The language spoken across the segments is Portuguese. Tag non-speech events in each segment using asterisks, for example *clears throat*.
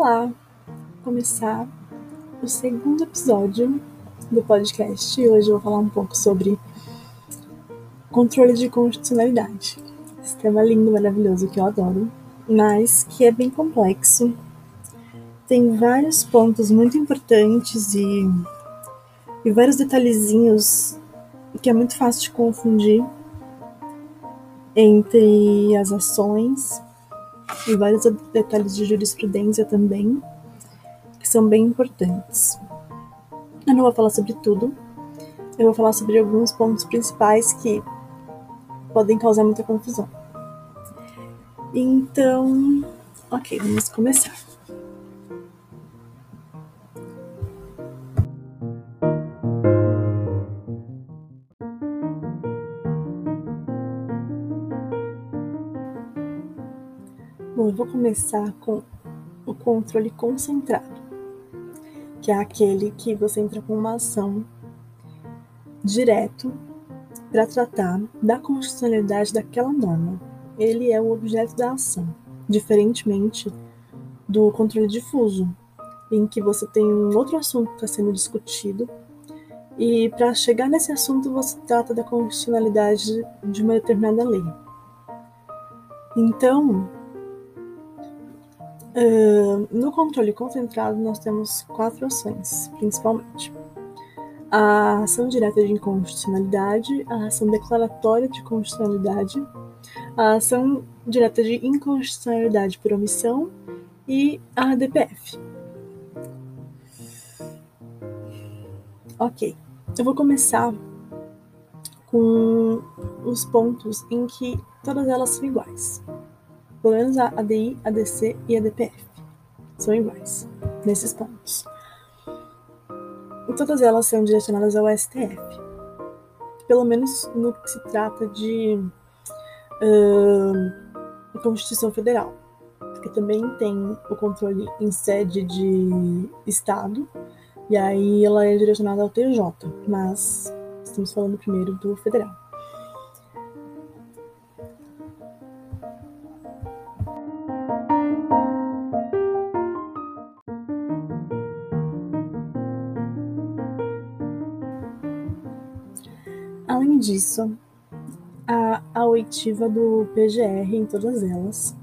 Olá! Começar o segundo episódio do podcast e hoje eu vou falar um pouco sobre controle de constitucionalidade. Esse tema lindo, maravilhoso que eu adoro, mas que é bem complexo. Tem vários pontos muito importantes e, e vários detalhezinhos que é muito fácil de confundir entre as ações e vários detalhes de jurisprudência também, que são bem importantes. Eu não vou falar sobre tudo, eu vou falar sobre alguns pontos principais que podem causar muita confusão. Então, ok, vamos começar. Eu vou começar com o controle concentrado, que é aquele que você entra com uma ação direto para tratar da constitucionalidade daquela norma. Ele é o objeto da ação, diferentemente do controle difuso, em que você tem um outro assunto que está sendo discutido e para chegar nesse assunto você trata da constitucionalidade de uma determinada lei. Então, No controle concentrado, nós temos quatro ações, principalmente. A ação direta de inconstitucionalidade, a ação declaratória de constitucionalidade, a ação direta de inconstitucionalidade por omissão e a DPF. Ok, eu vou começar com os pontos em que todas elas são iguais. Pelo menos a ADI, a DC e a DPF são iguais nesses pontos. E todas elas são direcionadas ao STF. Pelo menos no que se trata de uh, Constituição Federal. Porque também tem o controle em sede de Estado, e aí ela é direcionada ao TJ, mas estamos falando primeiro do federal. Disso, a, a oitiva do PGR em todas elas.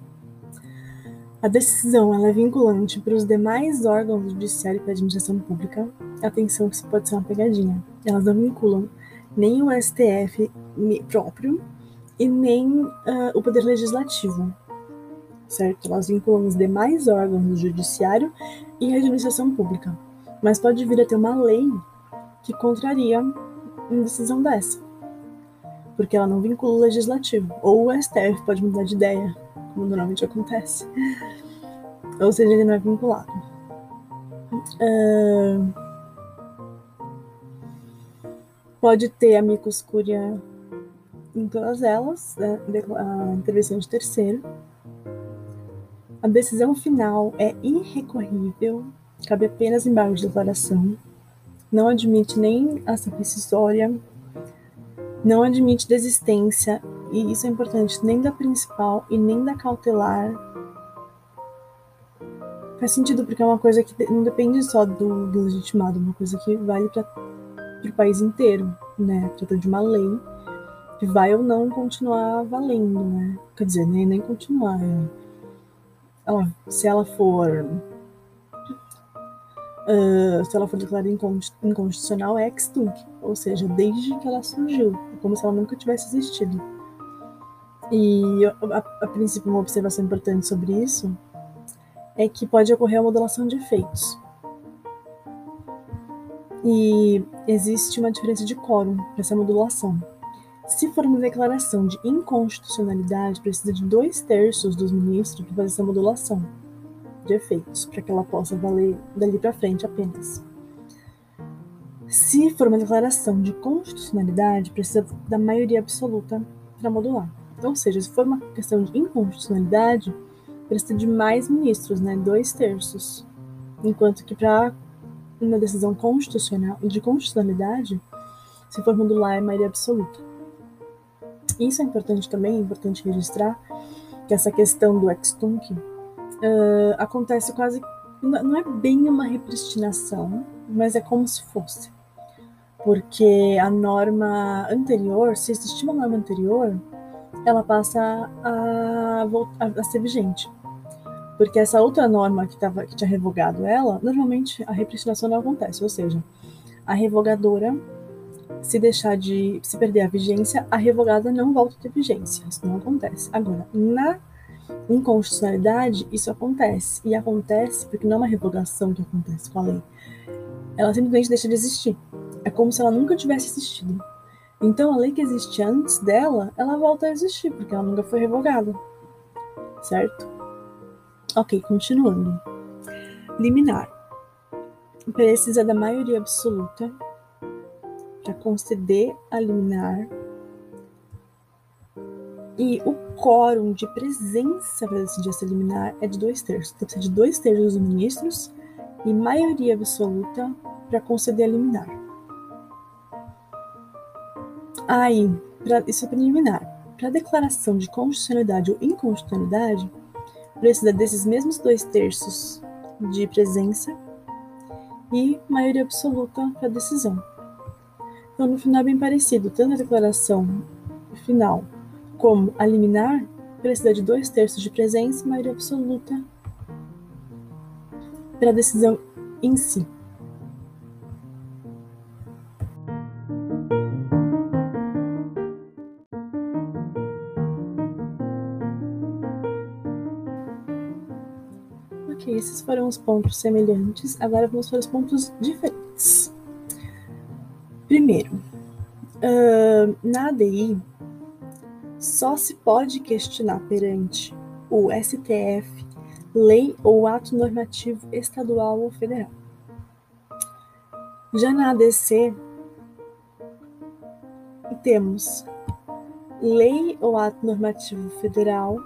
A decisão ela é vinculante para os demais órgãos do Judiciário e para a administração pública. Atenção que isso pode ser uma pegadinha. Elas não vinculam nem o STF próprio e nem uh, o Poder Legislativo, certo? Elas vinculam os demais órgãos do Judiciário e a administração pública. Mas pode vir a ter uma lei que contraria uma decisão dessa. Porque ela não vincula o legislativo. Ou o STF pode mudar de ideia, como normalmente acontece. Ou seja, ele não é vinculado. Uh, pode ter amicus curia em todas elas, né? a intervenção de terceiro. A decisão final é irrecorrível, cabe apenas embargo de declaração não admite nem ação rescisória, não admite desistência, e isso é importante, nem da principal e nem da cautelar. Faz sentido porque é uma coisa que não depende só do, do legitimado, é uma coisa que vale para o país inteiro, né? Trata de uma lei que vai ou não continuar valendo, né? Quer dizer, nem, nem continuar. É... Ela, se ela for uh, se ela for declarada inconstitucional, é ex tunc, ou seja, desde que ela surgiu, como se ela nunca tivesse existido. E a, a, princípio, uma observação importante sobre isso é que pode ocorrer a modulação de efeitos. E existe uma diferença de quórum para essa modulação. Se for uma declaração de inconstitucionalidade, precisa de dois terços dos ministros para fazer essa modulação de efeitos, para que ela possa valer dali para frente apenas. Se for uma declaração de constitucionalidade, precisa da maioria absoluta para modular. Então, ou seja, se for uma questão de inconstitucionalidade, precisa de mais ministros, né, dois terços. Enquanto que para uma decisão constitucional de constitucionalidade, se for modular, é maioria absoluta. Isso é importante também, é importante registrar que essa questão do ex-tunc uh, acontece quase não é bem uma repristinação, mas é como se fosse. Porque a norma anterior, se existir uma norma anterior, ela passa a, a, ser vigente. Porque essa outra norma que, tava, que tinha revogado ela, normalmente a repristinação não acontece, ou seja, a revogadora, se deixar de se perder a vigência, a revogada não volta a ter vigência. Isso não acontece. Agora, na inconstitucionalidade, isso acontece. E acontece porque não é uma revogação que acontece com a lei. Ela simplesmente deixa de existir. É como se ela nunca tivesse existido. Então, a lei que existe antes dela, ela volta a existir, porque ela nunca foi revogada. Certo? Ok, continuando. Liminar. Precisa da maioria absoluta para conceder a liminar. E o quórum de presença para decidir essa liminar é de dois terços. Então, precisa de dois terços dos ministros e maioria absoluta para conceder a liminar. Aí, pra, isso é preliminar. Para a declaração de constitucionalidade ou inconstitucionalidade, precisa desses mesmos dois terços de presença e maioria absoluta para a decisão. Então, no final é bem parecido, tanto a declaração final como a liminar precisa de dois terços de presença e maioria absoluta para a decisão em si. Esses foram os pontos semelhantes. Agora vamos para os pontos diferentes. Primeiro, uh, na ADI, só se pode questionar perante o STF lei ou ato normativo estadual ou federal. Já na ADC, temos lei ou ato normativo federal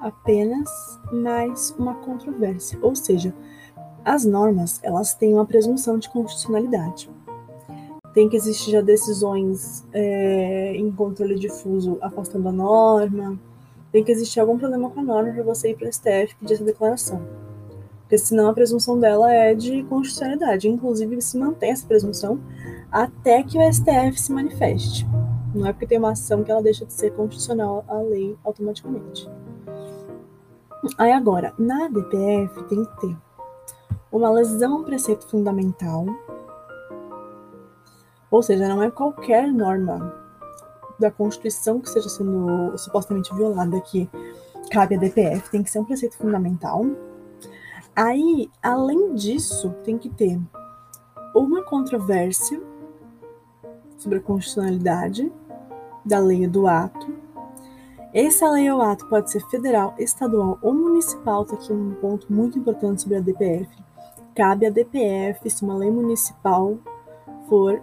apenas mais uma controvérsia, ou seja, as normas elas têm uma presunção de constitucionalidade. Tem que existir já decisões é, em controle difuso afastando a norma, tem que existir algum problema com a norma para você ir para o STF pedir essa declaração. Porque senão a presunção dela é de constitucionalidade. Inclusive, se mantém essa presunção até que o STF se manifeste. Não é porque tem uma ação que ela deixa de ser constitucional a lei automaticamente. Aí agora, na DPF tem que ter uma lesão a um preceito fundamental, ou seja, não é qualquer norma da Constituição que esteja sendo supostamente violada que cabe à DPF, tem que ser um preceito fundamental. Aí, além disso, tem que ter uma controvérsia sobre a constitucionalidade da lei do ato. Essa lei ou ato pode ser federal, estadual ou municipal. Tá aqui um ponto muito importante sobre a DPF. Cabe à DPF se uma lei municipal for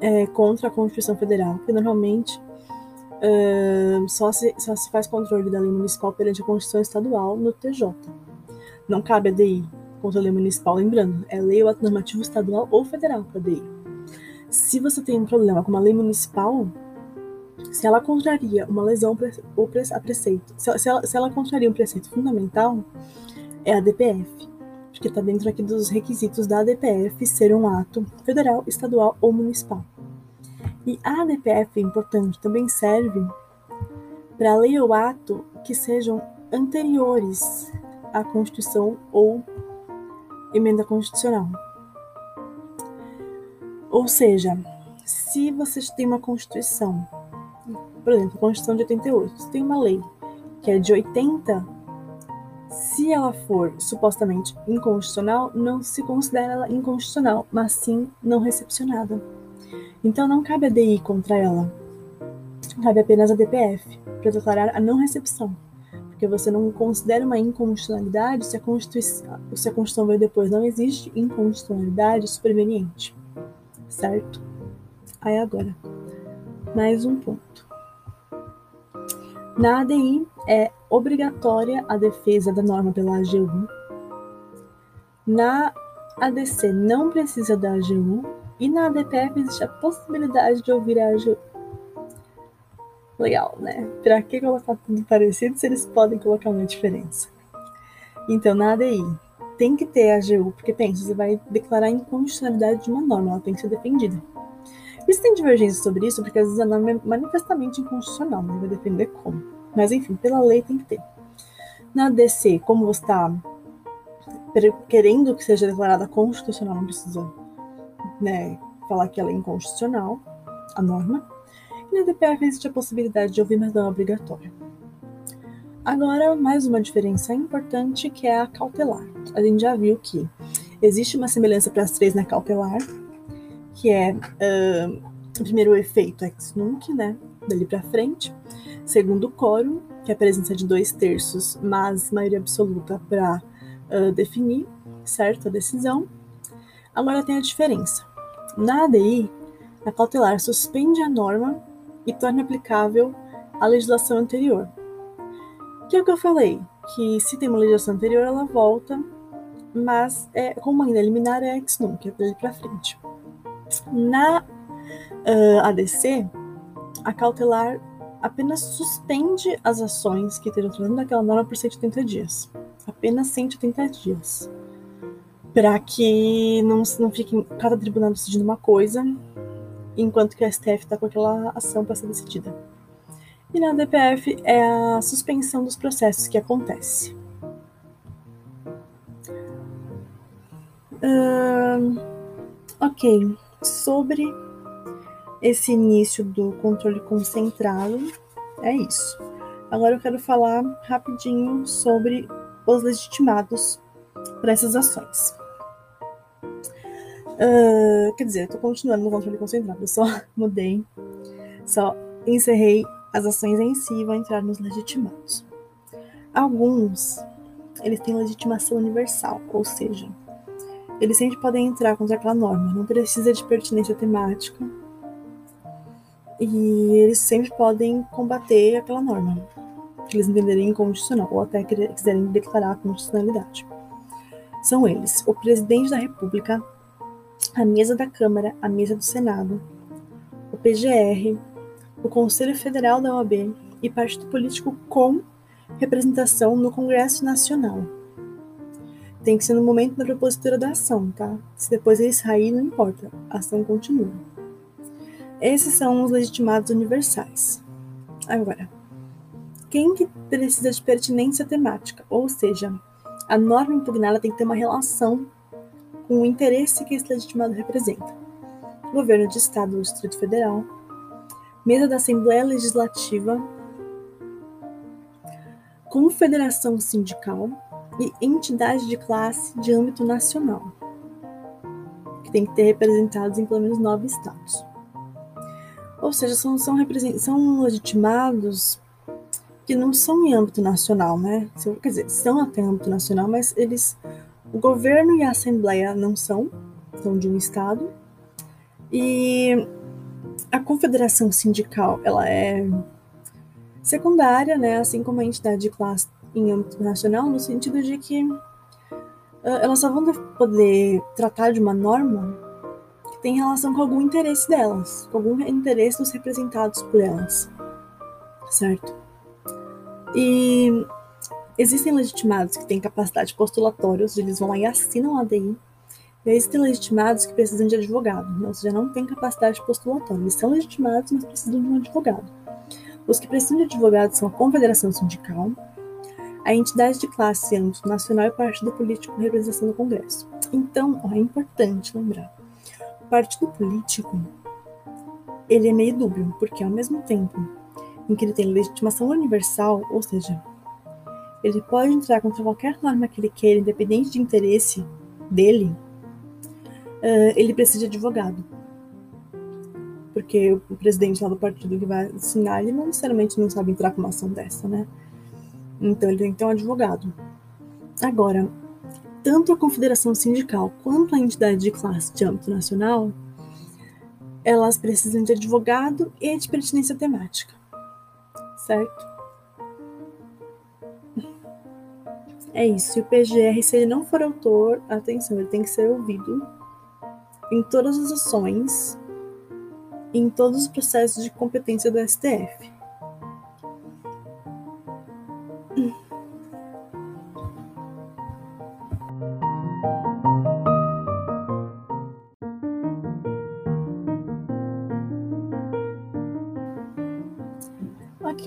é, contra a Constituição Federal, porque normalmente uh, só, se, só se faz controle da lei municipal perante a Constituição Estadual no TJ. Não cabe a DI contra a lei municipal, lembrando, é lei ou ato normativo estadual ou federal para DI. Se você tem um problema com uma lei municipal, se ela contraria uma lesão ou a preceito, se ela, se ela contraria um preceito fundamental, é a DPF, porque está dentro aqui dos requisitos da DPF ser um ato federal, estadual ou municipal. E a DPF, importante, também serve para lei ou ato que sejam anteriores à Constituição ou emenda constitucional. Ou seja, se você tem uma Constituição, por exemplo, a Constituição de 88, você tem uma lei que é de 80, se ela for supostamente inconstitucional, não se considera ela inconstitucional, mas sim não recepcionada. Então não cabe a DI contra ela, cabe apenas a DPF para declarar a não recepção, porque você não considera uma inconstitucionalidade se a Constituição, se a Constituição veio depois, não existe inconstitucionalidade superveniente certo? Aí agora, mais um ponto. Na ADI é obrigatória a defesa da norma pela AGU. Na ADC não precisa da AGU. E na ADPF existe a possibilidade de ouvir a AGU. Legal, né? Para que colocar tudo parecido se eles podem colocar uma diferença? Então, na ADI, tem que ter a AGU, porque pensa, você vai declarar a inconstitucionalidade de uma norma, ela tem que ser defendida. Existem divergências sobre isso, porque às vezes a norma é manifestamente inconstitucional, mas vai depender como. Mas enfim, pela lei tem que ter. Na DC, como você está querendo que seja declarada constitucional, não precisa né, falar que ela é inconstitucional, a norma. E na DPF existe a possibilidade de ouvir, mas não é obrigatória. Agora, mais uma diferença importante que é a cautelar. A gente já viu que existe uma semelhança para as três na cautelar, que é uh, primeiro o efeito ex nunc, né, dali para frente. Segundo o quórum, que é a presença de dois terços, mas maioria absoluta para uh, definir, certo, a decisão. Agora tem a diferença. Na ADI, a cautelar suspende a norma e torna aplicável a legislação anterior. Que é o que eu falei, que se tem uma legislação anterior, ela volta, mas é, como ainda eliminar é ex nunc, é para frente. Na uh, ADC, a cautelar apenas suspende as ações que estejam trazendo daquela norma por 180 dias. Apenas 180 dias. Para que não, não fique cada tribunal decidindo uma coisa, enquanto que a STF está com aquela ação para ser decidida. E na DPF é a suspensão dos processos que acontece. Uh, ok sobre esse início do controle concentrado. É isso. Agora eu quero falar rapidinho sobre os legitimados para essas ações. Uh, quer dizer, eu tô continuando no controle concentrado, eu só *laughs* mudei, só encerrei as ações em si e vou entrar nos legitimados. Alguns, eles têm legitimação universal, ou seja, eles sempre podem entrar contra aquela norma, não precisa de pertinência temática. E eles sempre podem combater aquela norma, que eles entenderem incondicional, ou até quiserem declarar a constitucionalidade. São eles: o presidente da República, a mesa da Câmara, a mesa do Senado, o PGR, o Conselho Federal da OAB e partido político com representação no Congresso Nacional tem que ser no momento da propositura da ação, tá? Se depois ele sair, não importa, a ação continua. Esses são os legitimados universais. Agora, quem que precisa de pertinência temática? Ou seja, a norma impugnada tem que ter uma relação com o interesse que esse legitimado representa. Governo de Estado ou Distrito Federal, mesa da Assembleia Legislativa, confederação sindical, e entidade de classe de âmbito nacional, que tem que ter representados em pelo menos nove estados. Ou seja, são, são, são legitimados que não são em âmbito nacional, né? Quer dizer, são até em âmbito nacional, mas eles. O governo e a Assembleia não são, são de um estado. E a confederação sindical, ela é secundária, né? Assim como a entidade de classe em âmbito nacional, no sentido de que uh, elas só vão poder tratar de uma norma que tem relação com algum interesse delas, com algum interesse dos representados por elas, certo? E existem legitimados que têm capacidade postulatória, ou seja, eles vão lá e assinam a ADI, e existem legitimados que precisam de advogado, ou seja, não têm capacidade postulatória. Eles são legitimados, mas precisam de um advogado. Os que precisam de advogado são a Confederação Sindical, a entidade de classe âmbito nacional e partido político com representação no Congresso. Então, ó, é importante lembrar, o partido político ele é meio dúbio, porque ao mesmo tempo em que ele tem legitimação universal, ou seja, ele pode entrar contra qualquer norma que ele queira, independente de interesse dele, uh, ele precisa de advogado. Porque o presidente lá do partido que vai assinar, ele não necessariamente não sabe entrar com uma ação dessa, né? Então ele tem que ter um advogado. Agora, tanto a confederação sindical quanto a entidade de classe de âmbito nacional, elas precisam de advogado e de pertinência temática. Certo? É isso. E o PGR, se ele não for autor, atenção, ele tem que ser ouvido em todas as ações, em todos os processos de competência do STF.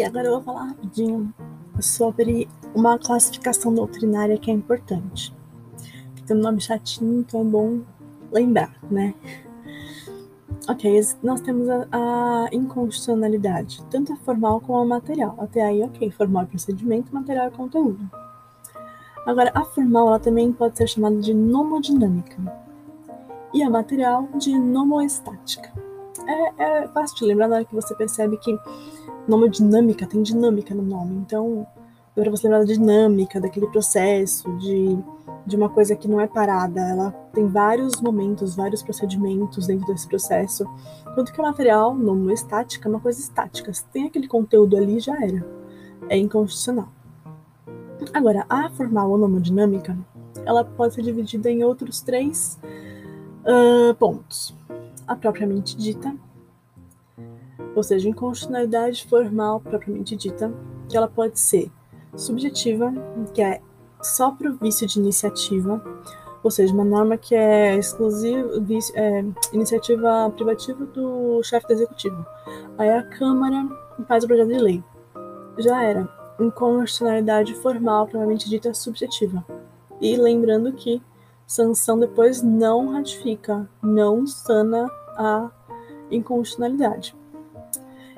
Agora eu vou falar rapidinho sobre uma classificação doutrinária que é importante. Tem um nome chatinho, então é bom lembrar, né? Ok, nós temos a, a, inconstitucionalidade, tanto a formal como a material. Até aí, ok, formal é procedimento, material é conteúdo. Agora, a formal ela também pode ser chamada de nomodinâmica e a material de nomoestática. É, é fácil de lembrar na hora que você percebe que nomodinâmica tem dinâmica no nome, então para você lembrar da dinâmica, daquele processo, de, de uma coisa que não é parada. Ela tem vários momentos, vários procedimentos dentro desse processo. Enquanto que o material, numa estática, é uma coisa estática. Se tem aquele conteúdo ali, já era. É inconstitucional. Agora, a formal ou nomodinâmica, ela pode ser dividida em outros três uh, pontos. A propriamente dita, ou seja, inconstitucionalidade formal propriamente dita, que ela pode ser subjetiva, que é só para o vício de iniciativa, ou seja, uma norma que é exclusiva, é, iniciativa privativa do chefe do executivo. Aí a Câmara faz o projeto de lei. Já era. Inconstitucionalidade formal, provavelmente dita subjetiva. E lembrando que sanção depois não ratifica, não sana a inconstitucionalidade.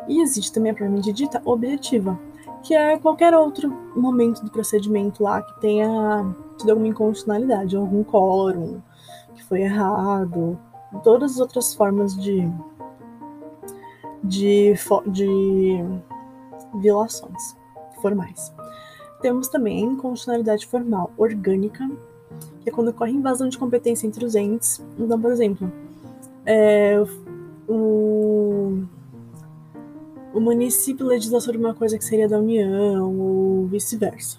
E existe também a provavelmente dita objetiva, que é qualquer outro momento do procedimento lá que tenha tido alguma inconstitucionalidade, algum quórum que foi errado, todas as outras formas de, de, de violações formais. Temos também a inconstitucionalidade formal orgânica, que é quando ocorre invasão de competência entre os entes. Então, por exemplo, é, o o município legisla sobre uma coisa que seria da União ou vice-versa.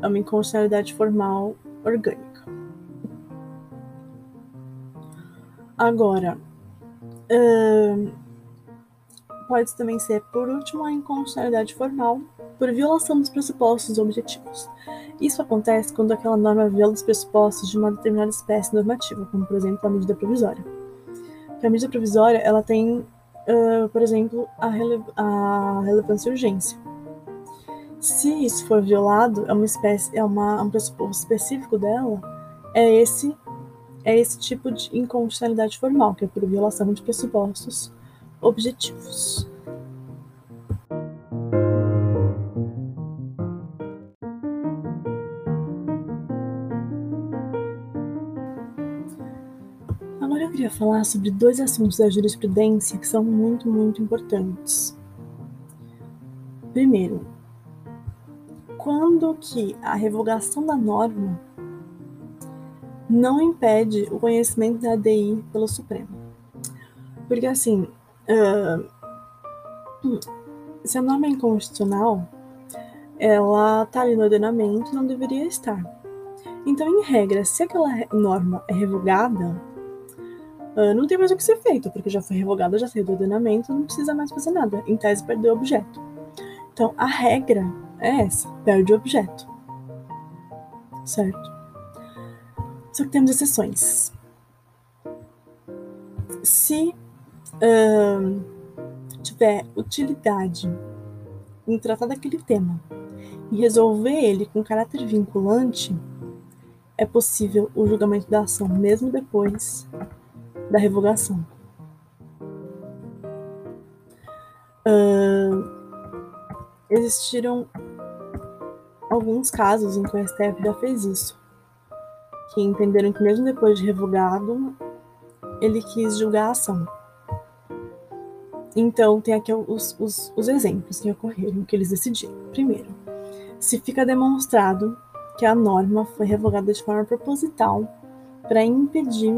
É uma inconstitucionalidade formal orgânica. Agora, uh, pode também ser, por último, a inconstitucionalidade formal por violação dos pressupostos objetivos. Isso acontece quando aquela norma viola os pressupostos de uma determinada espécie normativa, como, por exemplo, a medida provisória. Porque a medida provisória ela tem uh, por exemplo, a, rele a relevância e urgência. Se isso for violado, é uma espécie, é uma, um pressuposto específico dela, é esse é esse tipo de inconstitucionalidade formal, que é por violação de pressupostos objetivos. Falar sobre dois assuntos da jurisprudência que são muito, muito importantes. Primeiro, quando que a revogação da norma não impede o conhecimento da ADI pelo Supremo. Porque assim, uh, se a norma é inconstitucional, ela está ali no ordenamento não deveria estar. Então, em regra, se aquela norma é revogada, uh, não tem mais o que ser feito, porque já foi revogado, já saiu do ordenamento, não precisa mais fazer nada. Em tese, perdeu o objeto. Então, a regra é essa: perde o objeto. Certo? Só que temos exceções. Se tiver utilidade em tratar daquele tema e resolver ele com caráter vinculante, é possível o julgamento da ação mesmo depois da revogação. Uh, existiram alguns casos em que o STF já fez isso, que entenderam que mesmo depois de revogado, ele quis julgar a ação. Então, tem aqui os, os, os exemplos que ocorreram, que eles decidiram. Primeiro, se fica demonstrado que a norma foi revogada de forma proposital para impedir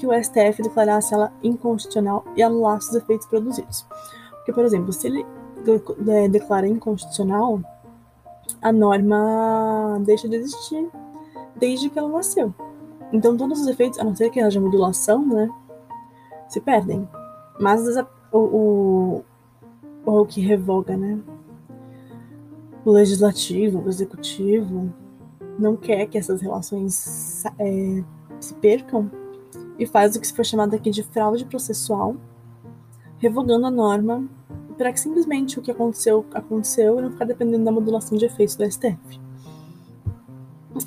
que o STF declarasse ela inconstitucional e anulasse os efeitos produzidos. Porque, por exemplo, se ele de declara inconstitucional, a norma deixa de existir desde que ela nasceu. Então, todos os efeitos, a não ser que haja modulação, né, se perdem. Mas o, o, o que revoga, né, o legislativo, o executivo, não quer que essas relações é, se percam e faz o que foi chamado aqui de fraude processual, revogando a norma para que simplesmente o que aconteceu aconteceu e não ficar dependendo da modulação de efeitos do STF.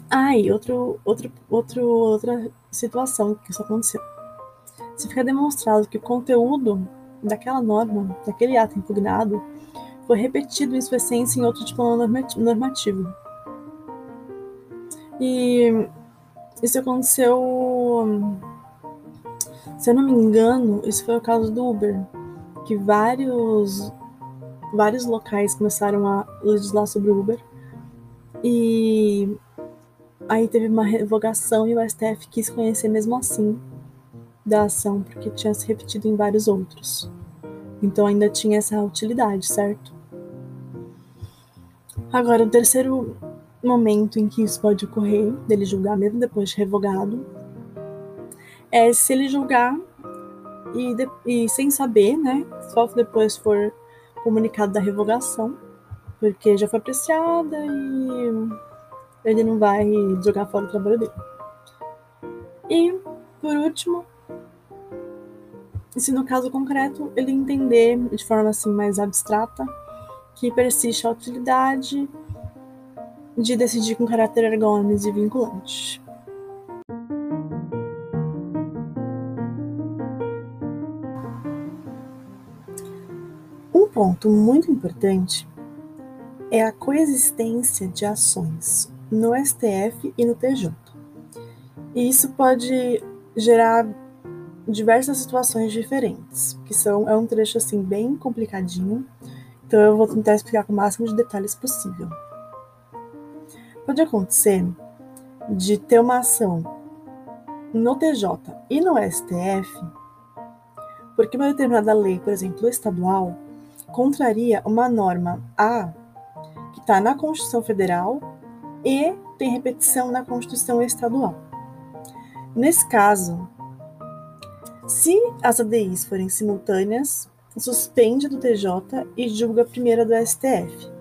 Ah, e outro, outro, outro, outra situação que isso aconteceu. Se ficar demonstrado que o conteúdo daquela norma, daquele ato impugnado, foi repetido em sua essência em outro tipo normativo. E isso aconteceu, se eu não me engano, isso foi o caso do Uber, que vários vários locais começaram a legislar sobre o Uber e aí teve uma revogação e o STF quis conhecer mesmo assim da ação porque tinha se repetido em vários outros. Então ainda tinha essa utilidade, certo? Agora, o terceiro momento em que isso pode ocorrer, dele julgar mesmo depois de revogado, é se ele julgar e, de, e sem saber, né? Só depois for comunicado da revogação, porque já foi apreciada e ele não vai jogar fora o trabalho dele. E, por último, se no caso concreto ele entender de forma assim mais abstrata que persiste a utilidade de decidir com caráter ergônomes e vinculante. Ponto muito importante é a coexistência de ações no STF e no TJ. E isso pode gerar diversas situações diferentes, que são é um trecho assim bem complicadinho, então eu vou tentar explicar com o máximo de detalhes possível. Pode acontecer de ter uma ação no TJ e no STF, porque uma determinada lei, por exemplo, estadual, contraria uma norma A que está na Constituição Federal e tem repetição na Constituição Estadual. Nesse caso, se as ADIs forem simultâneas, suspende do TJ e julga a primeira do STF.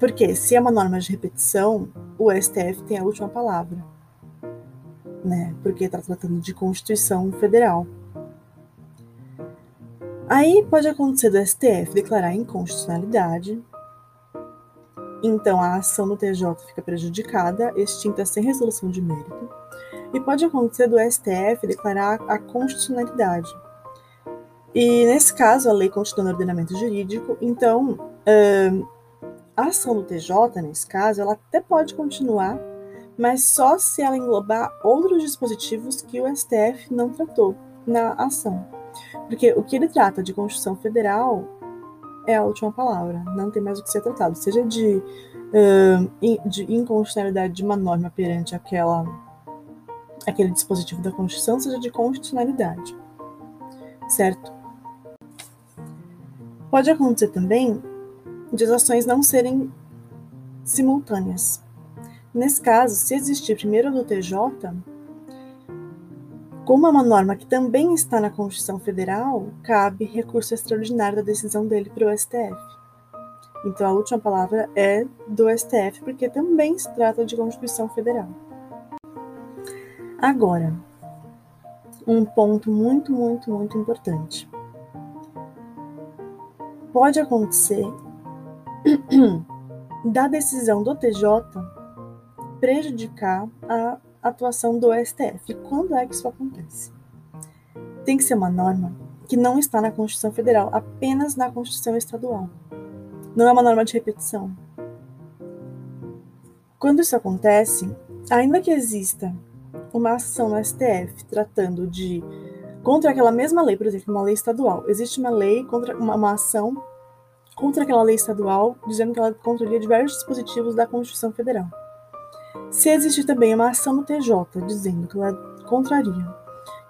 Porque se é uma norma de repetição, o STF tem a última palavra, né? Porque está tratando de Constituição Federal. Aí pode acontecer do STF declarar inconstitucionalidade, então a ação do TJ fica prejudicada, extinta sem resolução de mérito, e pode acontecer do STF declarar a constitucionalidade. E nesse caso, a lei continua no ordenamento jurídico, então a ação do TJ, nesse caso, ela até pode continuar, mas só se ela englobar outros dispositivos que o STF não tratou na ação. Porque o que ele trata de Constituição Federal é a última palavra, não tem mais o que ser tratado, seja de, uh, de inconstitucionalidade de uma norma perante aquela, aquele dispositivo da Constituição, seja de constitucionalidade, certo? Pode acontecer também de as ações não serem simultâneas. Nesse caso, se existir primeiro do TJ, como é uma norma que também está na Constituição Federal, cabe recurso extraordinário da decisão dele para o STF. Então a última palavra é do STF, porque também se trata de Constituição Federal. Agora, um ponto muito, muito, muito importante. Pode acontecer *clears throat* da decisão do TJ prejudicar a atuação do STF. Quando é que isso acontece? Tem que ser uma norma que não está na Constituição Federal, apenas na Constituição Estadual. Não é uma norma de repetição. Quando isso acontece, ainda que exista uma ação no STF tratando de contra aquela mesma lei, por exemplo, uma lei estadual, existe uma lei contra uma, uma ação contra aquela lei estadual, dizendo que ela contraria diversos dispositivos da Constituição Federal. Se existir também uma ação no TJ dizendo que ela contraria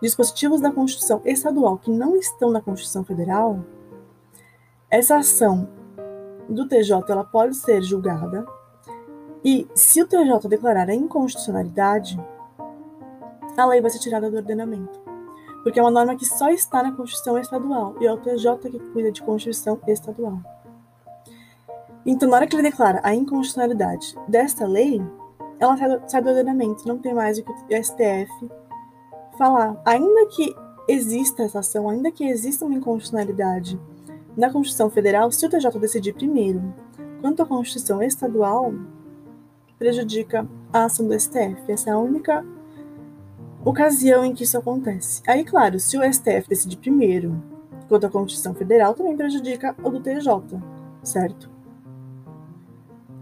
dispositivos da Constituição estadual que não estão na Constituição Federal, essa ação do TJ ela pode ser julgada e, se o TJ declarar a inconstitucionalidade, a lei vai ser tirada do ordenamento, porque é uma norma que só está na Constituição estadual e é o TJ que cuida de Constituição estadual. Então, na hora que ele declara a inconstitucionalidade desta lei, ela sai do, ordenamento, não tem mais o que o STF falar. Ainda que exista essa ação, ainda que exista uma inconstitucionalidade na Constituição Federal, se o TJ decidir primeiro quanto à Constituição Estadual, prejudica a ação do STF. Essa é a única ocasião em que isso acontece. Aí, claro, se o STF decidir primeiro quanto à Constituição Federal, também prejudica o do TJ, certo?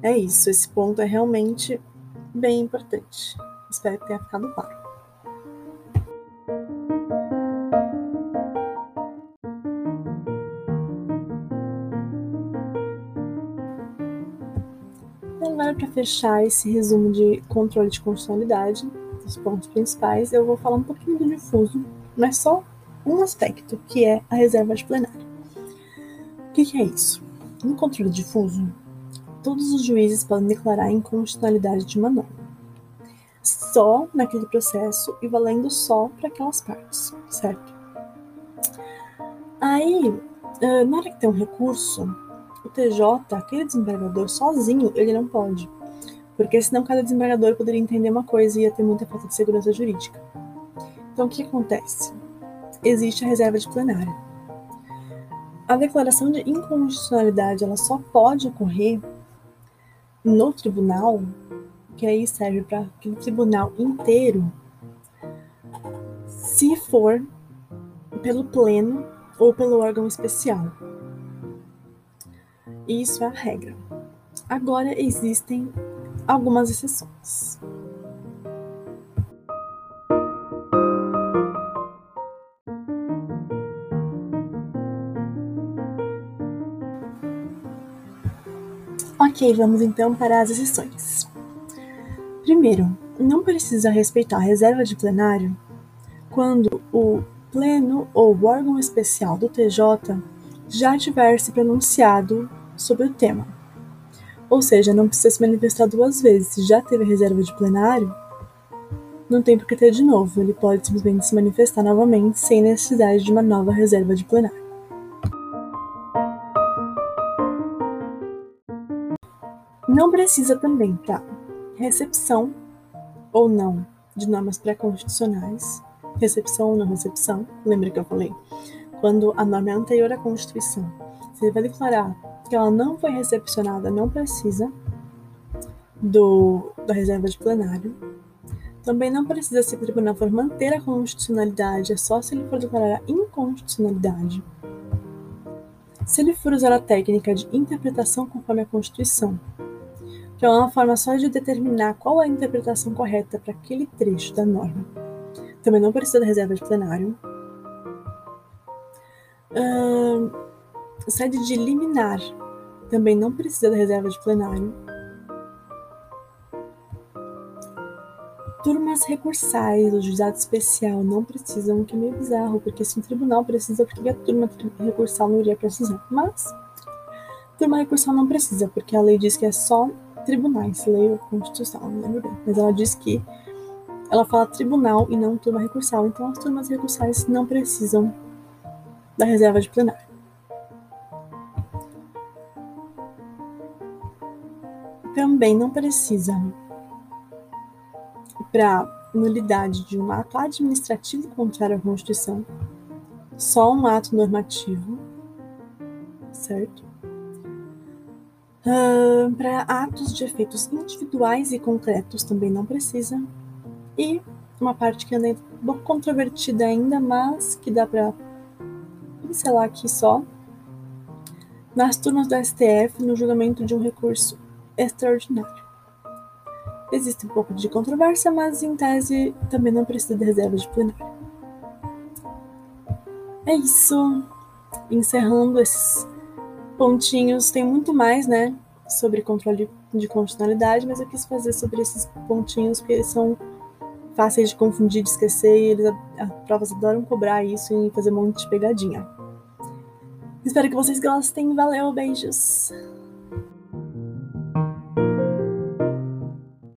É isso, esse ponto é realmente bem importante. Espero que tenha ficado claro. Agora, para fechar esse resumo de controle de constitucionalidade, os pontos principais, eu vou falar um pouquinho do difuso, mas só um aspecto, que é a reserva de plenário. O que, que é isso? No controle difuso, todos os juízes podem declarar a inconstitucionalidade de uma norma, só naquele processo e valendo só para aquelas partes, certo? Aí, na hora que tem um recurso, o TJ, aquele desembargador sozinho, ele não pode, porque senão cada desembargador poderia entender uma coisa e ia ter muita falta de segurança jurídica. Então, o que acontece? Existe a reserva de plenário. A declaração de inconstitucionalidade ela só pode ocorrer no tribunal, que aí serve para aquele tribunal inteiro, se for pelo pleno ou pelo órgão especial. Isso é a regra. Agora existem algumas exceções. Ok, vamos então para as exceções. Primeiro, não precisa respeitar a reserva de plenário quando o pleno ou órgão especial do TJ já tiver se pronunciado sobre o tema. Ou seja, não precisa se manifestar duas vezes. Se já teve reserva de plenário, não tem por que ter de novo. Ele pode simplesmente se manifestar novamente sem necessidade de uma nova reserva de plenário. Não precisa também, tá? Recepção ou não de normas pré-constitucionais, recepção ou não recepção, lembra que eu falei? Quando a norma é anterior à Constituição, se ele vai declarar que ela não foi recepcionada, não precisa do, da reserva de plenário. Também não precisa, se o tribunal for manter a constitucionalidade, é só se ele for declarar a inconstitucionalidade. Se ele for usar a técnica de interpretação conforme a Constituição, que é uma forma só de determinar qual é a interpretação correta para aquele trecho da norma. Também não precisa da reserva de plenário. Uh, sede de liminar também não precisa da reserva de plenário. Turmas recursais do juizado especial não precisam, o que é meio bizarro, porque se um tribunal precisa, por que a turma recursal não iria precisar? Mas, turma recursal não precisa, porque a lei diz que é só tribunais, lei ou constituição, não lembro bem, mas ela diz que ela fala tribunal e não turma recursal, então as turmas recursais não precisam da reserva de plenário. Também não precisa para nulidade de um ato administrativo contrário à Constituição, só um ato normativo, certo? Uh, para atos de efeitos individuais e concretos também não precisa. E uma parte que anda um pouco controvertida ainda, mas que dá para pincelar aqui só. Nas turmas do STF, no julgamento de um recurso extraordinário. Existe um pouco de controvérsia, mas em tese também não precisa de reserva de plenário. É isso. Encerrando esses pontinhos, tem muito mais, né, sobre controle de constitucionalidade, mas eu quis fazer sobre esses pontinhos porque eles são fáceis de confundir, de esquecer, e eles, as provas adoram cobrar isso e fazer um monte de pegadinha. Espero que vocês gostem. Valeu, beijos!